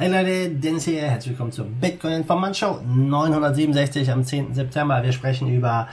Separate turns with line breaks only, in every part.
Hey Leute, Dennis hier, herzlich willkommen zur Bitcoin Informant Show 967 am 10. September. Wir sprechen über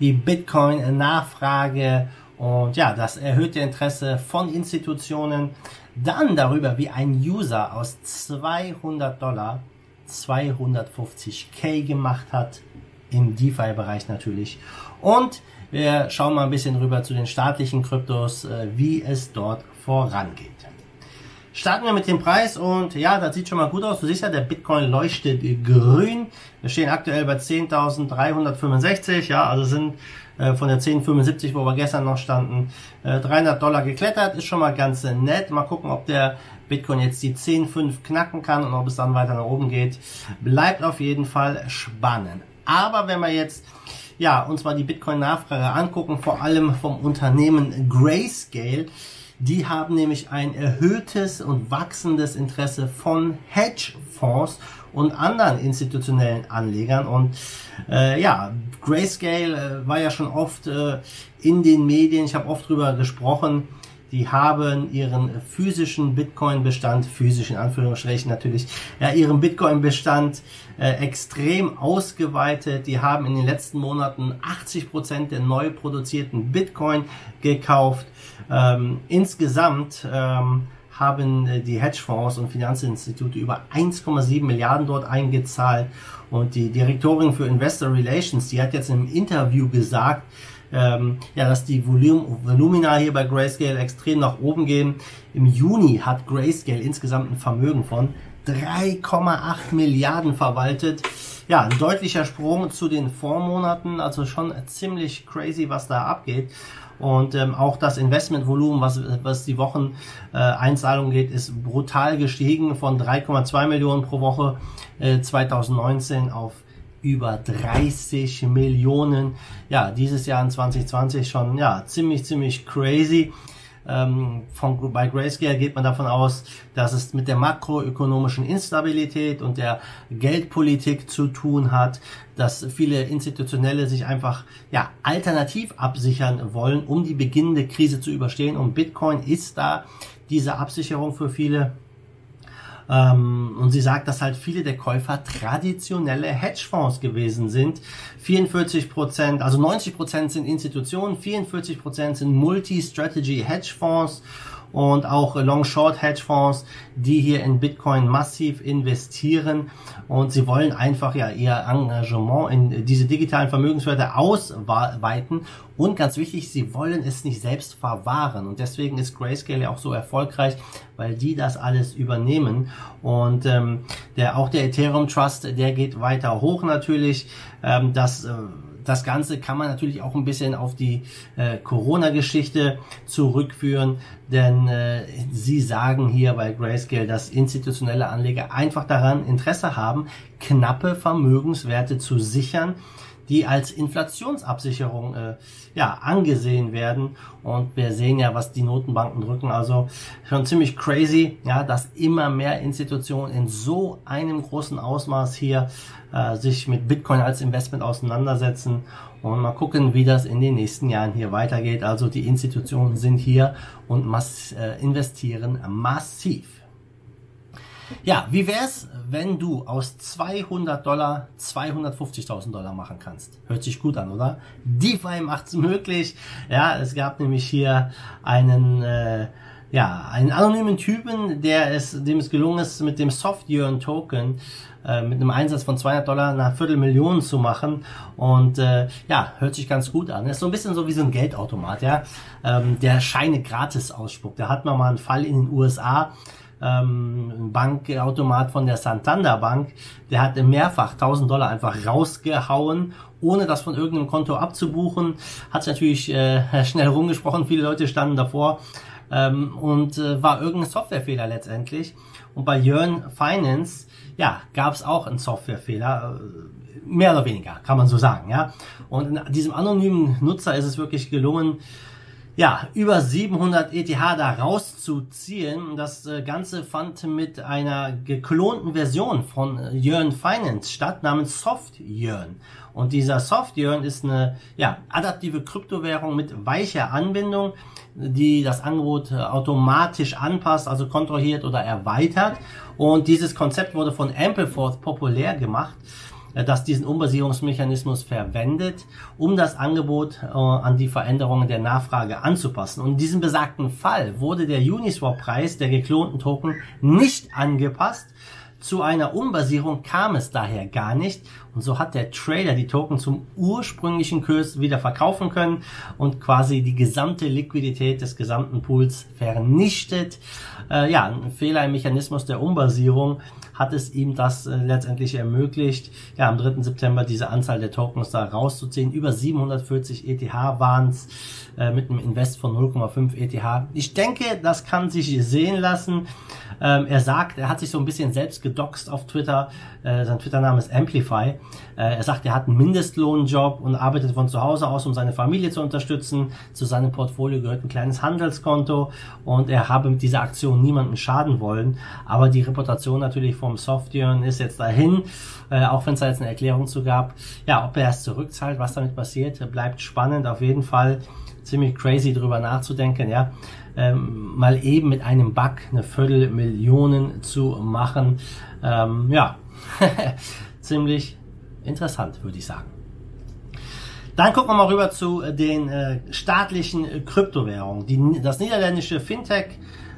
die Bitcoin-Nachfrage und ja, das erhöhte Interesse von Institutionen. Dann darüber, wie ein User aus 200 Dollar 250k gemacht hat, im DeFi-Bereich natürlich. Und wir schauen mal ein bisschen rüber zu den staatlichen Kryptos, äh, wie es dort vorangeht. Starten wir mit dem Preis und ja, das sieht schon mal gut aus. Du siehst ja, der Bitcoin leuchtet grün. Wir stehen aktuell bei 10.365, ja, also sind äh, von der 1075, wo wir gestern noch standen, äh, 300 Dollar geklettert. Ist schon mal ganz nett. Mal gucken, ob der Bitcoin jetzt die 10.5 knacken kann und ob es dann weiter nach oben geht. Bleibt auf jeden Fall spannend. Aber wenn wir jetzt ja, uns mal die Bitcoin-Nachfrage angucken, vor allem vom Unternehmen Grayscale, die haben nämlich ein erhöhtes und wachsendes Interesse von Hedgefonds und anderen institutionellen Anlegern. Und äh, ja, Grayscale äh, war ja schon oft äh, in den Medien, ich habe oft drüber gesprochen, die haben ihren physischen Bitcoin-Bestand, physischen Anführungsstrichen natürlich, ja, ihren Bitcoin-Bestand äh, extrem ausgeweitet. Die haben in den letzten Monaten 80 Prozent der neu produzierten Bitcoin gekauft. Ähm, insgesamt ähm, haben äh, die Hedgefonds und Finanzinstitute über 1,7 Milliarden dort eingezahlt. Und die Direktorin für Investor Relations, die hat jetzt im Interview gesagt, ähm, ja, dass die Volum Volumina hier bei Grayscale extrem nach oben gehen. Im Juni hat Grayscale insgesamt ein Vermögen von 3,8 Milliarden verwaltet. Ja, ein deutlicher Sprung zu den Vormonaten, also schon ziemlich crazy, was da abgeht. Und ähm, auch das Investmentvolumen, was, was die Wochen äh, Einzahlung geht, ist brutal gestiegen von 3,2 Millionen pro Woche äh, 2019 auf über 30 Millionen. Ja, dieses Jahr in 2020 schon ja ziemlich ziemlich crazy. Ähm, von, bei Grayscale geht man davon aus, dass es mit der makroökonomischen Instabilität und der Geldpolitik zu tun hat, dass viele Institutionelle sich einfach ja alternativ absichern wollen, um die beginnende Krise zu überstehen. Und Bitcoin ist da diese Absicherung für viele und sie sagt, dass halt viele der Käufer traditionelle Hedgefonds gewesen sind. 44 Prozent, also 90 Prozent sind Institutionen, 44 Prozent sind Multi-Strategy Hedgefonds und auch Long-Short-Hedgefonds, die hier in Bitcoin massiv investieren. Und sie wollen einfach ja ihr Engagement in diese digitalen Vermögenswerte ausweiten. Und ganz wichtig, sie wollen es nicht selbst verwahren. Und deswegen ist Grayscale ja auch so erfolgreich, weil die das alles übernehmen. Und ähm, der auch der Ethereum Trust, der geht weiter hoch natürlich, ähm, das äh, das Ganze kann man natürlich auch ein bisschen auf die äh, Corona-Geschichte zurückführen, denn äh, sie sagen hier bei Grayscale, dass institutionelle Anleger einfach daran Interesse haben, knappe Vermögenswerte zu sichern, die als Inflationsabsicherung äh, ja angesehen werden und wir sehen ja, was die Notenbanken drücken, also schon ziemlich crazy, ja, dass immer mehr Institutionen in so einem großen Ausmaß hier äh, sich mit Bitcoin als Investment auseinandersetzen und mal gucken, wie das in den nächsten Jahren hier weitergeht. Also die Institutionen sind hier und mass äh, investieren massiv. Ja, wie wär's, wenn du aus 200 Dollar 250.000 Dollar machen kannst? Hört sich gut an, oder? DeFi macht's möglich. Ja, es gab nämlich hier einen äh, ja, einen anonymen Typen, der es, dem es gelungen ist, mit dem Soft Yearn Token äh, mit einem Einsatz von 200 Dollar eine Viertelmillion zu machen und äh, ja, hört sich ganz gut an. Ist so ein bisschen so wie so ein Geldautomat, ja, ähm, der Scheine gratis ausspuckt. Da hat man mal einen Fall in den USA, ähm, Bankautomat von der Santander Bank, der hat mehrfach 1000 Dollar einfach rausgehauen, ohne das von irgendeinem Konto abzubuchen. Hat natürlich äh, schnell rumgesprochen, viele Leute standen davor ähm, und äh, war irgendein Softwarefehler letztendlich. Und bei Jörn Finance, ja, gab es auch einen Softwarefehler, äh, mehr oder weniger, kann man so sagen, ja. Und diesem anonymen Nutzer ist es wirklich gelungen, ja, über 700 ETH da rauszuziehen. Das äh, Ganze fand mit einer geklonten Version von äh, Yearn Finance statt, namens Soft Yearn. Und dieser Soft Yearn ist eine ja, adaptive Kryptowährung mit weicher Anbindung, die das Angebot äh, automatisch anpasst, also kontrolliert oder erweitert. Und dieses Konzept wurde von Ampleforth populär gemacht. Äh, das diesen Umbasierungsmechanismus verwendet, um das Angebot äh, an die Veränderungen der Nachfrage anzupassen. Und in diesem besagten Fall wurde der Uniswap-Preis der geklonten Token nicht angepasst. Zu einer Umbasierung kam es daher gar nicht und so hat der Trader die Token zum ursprünglichen Kurs wieder verkaufen können und quasi die gesamte Liquidität des gesamten Pools vernichtet. Äh, ja, ein Fehler im Mechanismus der Umbasierung hat es ihm das äh, letztendlich ermöglicht, ja, am 3. September diese Anzahl der Tokens da rauszuziehen. Über 740 ETH waren es äh, mit einem Invest von 0,5 ETH. Ich denke, das kann sich sehen lassen. Ähm, er sagt, er hat sich so ein bisschen selbst gedoxt auf Twitter. Äh, sein Twitter-Name ist Amplify. Äh, er sagt, er hat einen Mindestlohnjob und arbeitet von zu Hause aus, um seine Familie zu unterstützen. Zu seinem Portfolio gehört ein kleines Handelskonto und er habe mit dieser Aktion niemanden schaden wollen. Aber die Reputation natürlich vom Software ist jetzt dahin, äh, auch wenn es da jetzt eine Erklärung zu gab. Ja, ob er es zurückzahlt, was damit passiert, bleibt spannend. Auf jeden Fall ziemlich crazy drüber nachzudenken, ja. Ähm, mal eben mit einem Bug eine Viertelmillion zu machen. Ähm, ja, ziemlich interessant, würde ich sagen. Dann gucken wir mal rüber zu den äh, staatlichen Kryptowährungen. Die, das niederländische Fintech äh,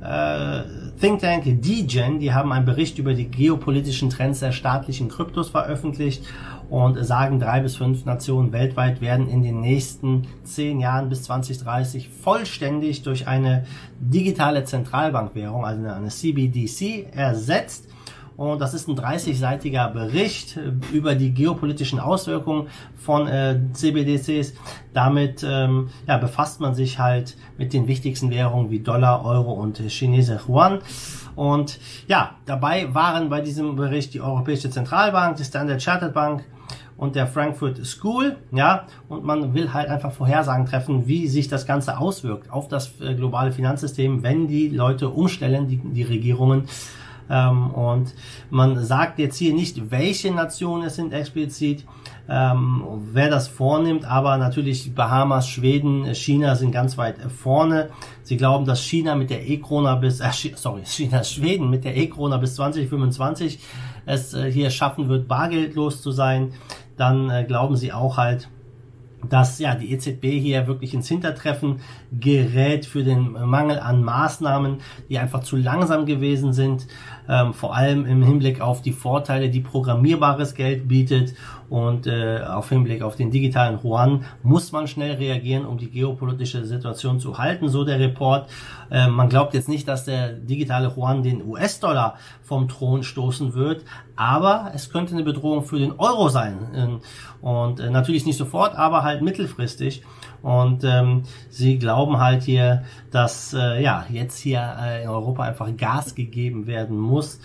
Think Tank DGen, die haben einen Bericht über die geopolitischen Trends der staatlichen Kryptos veröffentlicht und sagen, drei bis fünf Nationen weltweit werden in den nächsten zehn Jahren bis 2030 vollständig durch eine digitale Zentralbankwährung, also eine CBDC, ersetzt. Und das ist ein 30-seitiger Bericht äh, über die geopolitischen Auswirkungen von äh, CBDCs. Damit ähm, ja, befasst man sich halt mit den wichtigsten Währungen wie Dollar, Euro und Chinese Yuan. Und ja, dabei waren bei diesem Bericht die Europäische Zentralbank, die Standard Chartered Bank, und der Frankfurt School, ja, und man will halt einfach Vorhersagen treffen, wie sich das Ganze auswirkt auf das äh, globale Finanzsystem, wenn die Leute umstellen, die, die Regierungen ähm, und man sagt jetzt hier nicht, welche Nationen es sind explizit, ähm, wer das vornimmt, aber natürlich Bahamas, Schweden, China sind ganz weit vorne. Sie glauben, dass China mit der E-Krona bis, äh, sorry, China, Schweden mit der E-Krona bis 2025 es äh, hier schaffen wird, bargeldlos zu sein. Dann äh, glauben sie auch halt, dass ja die EZB hier wirklich ins Hintertreffen gerät für den Mangel an Maßnahmen, die einfach zu langsam gewesen sind, ähm, vor allem im Hinblick auf die Vorteile, die programmierbares Geld bietet und äh, auf Hinblick auf den digitalen Yuan muss man schnell reagieren, um die geopolitische Situation zu halten, so der Report. Äh, man glaubt jetzt nicht, dass der digitale Yuan den US-Dollar vom Thron stoßen wird, aber es könnte eine Bedrohung für den Euro sein. Ähm, und äh, natürlich nicht sofort, aber halt mittelfristig. Und ähm, sie glauben halt hier, dass äh, ja jetzt hier äh, in Europa einfach Gas gegeben werden muss.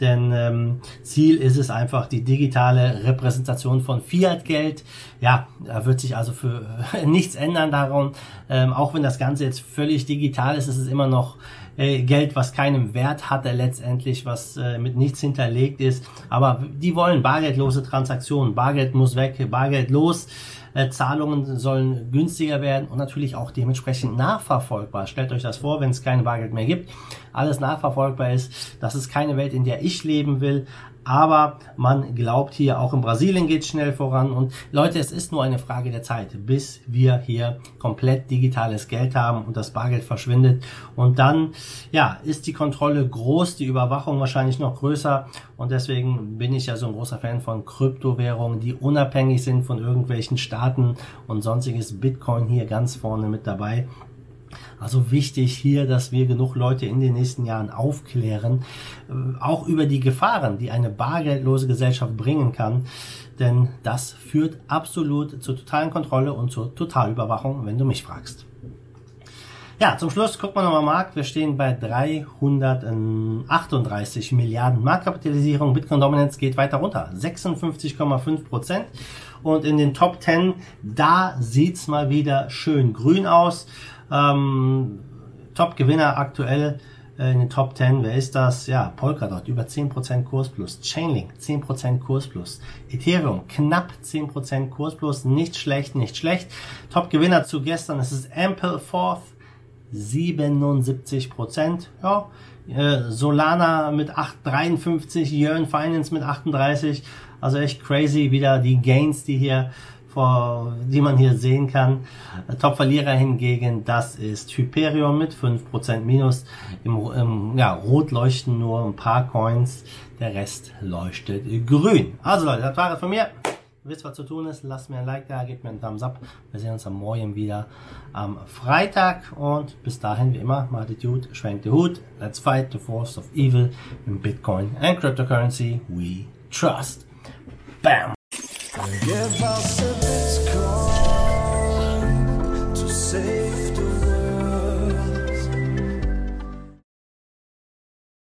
Denn ähm, Ziel ist es einfach die digitale Repräsentation von Fiat-Geld. Ja, da wird sich also für äh, nichts ändern darum. Ähm, auch wenn das Ganze jetzt völlig digital ist, ist es immer noch äh, Geld, was keinen Wert hat, letztendlich, was äh, mit nichts hinterlegt ist. Aber die wollen bargeldlose Transaktionen. Bargeld muss weg, Bargeld los. Äh, Zahlungen sollen günstiger werden und natürlich auch dementsprechend nachverfolgbar. Stellt euch das vor, wenn es kein Bargeld mehr gibt, alles nachverfolgbar ist. Das ist keine Welt, in der ich leben will. Aber man glaubt hier, auch in Brasilien geht es schnell voran. Und Leute, es ist nur eine Frage der Zeit, bis wir hier komplett digitales Geld haben und das Bargeld verschwindet. Und dann, ja, ist die Kontrolle groß, die Überwachung wahrscheinlich noch größer. Und deswegen bin ich ja so ein großer Fan von Kryptowährungen, die unabhängig sind von irgendwelchen Staaten und sonstiges. Bitcoin hier ganz vorne mit dabei. Also wichtig hier, dass wir genug Leute in den nächsten Jahren aufklären, äh, auch über die Gefahren, die eine bargeldlose Gesellschaft bringen kann. Denn das führt absolut zur totalen Kontrolle und zur Totalüberwachung, wenn du mich fragst. Ja, zum Schluss gucken wir nochmal Markt. Wir stehen bei 338 Milliarden Marktkapitalisierung. Bitcoin Dominance geht weiter runter. 56,5 Prozent. Und in den Top 10, da sieht's mal wieder schön grün aus. Ähm, Top-Gewinner aktuell äh, in den Top 10. Wer ist das? Ja, Polkadot über 10% Kurs plus. Chainlink 10% Kurs plus. Ethereum knapp 10% Kurs plus. Nicht schlecht, nicht schlecht. Top-Gewinner zu gestern. Es ist Ample Fourth 77%. Ja, äh, Solana mit 8,53, Yearn Finance mit 38. Also echt crazy wieder die Gains, die hier vor, die man hier sehen kann. Top-Verlierer hingegen, das ist Hyperion mit 5% Minus. Im, im ja, Rot leuchten nur ein paar Coins, der Rest leuchtet grün. Also Leute, das war es von mir. Wisst, was zu tun ist. Lasst mir ein Like da, gebt mir einen Thumbs up. Wir sehen uns am Morgen wieder am Freitag. Und bis dahin, wie immer, Dude, schwenkt den Hut. Let's fight the force of evil in Bitcoin and cryptocurrency we trust. Bam!
Give us a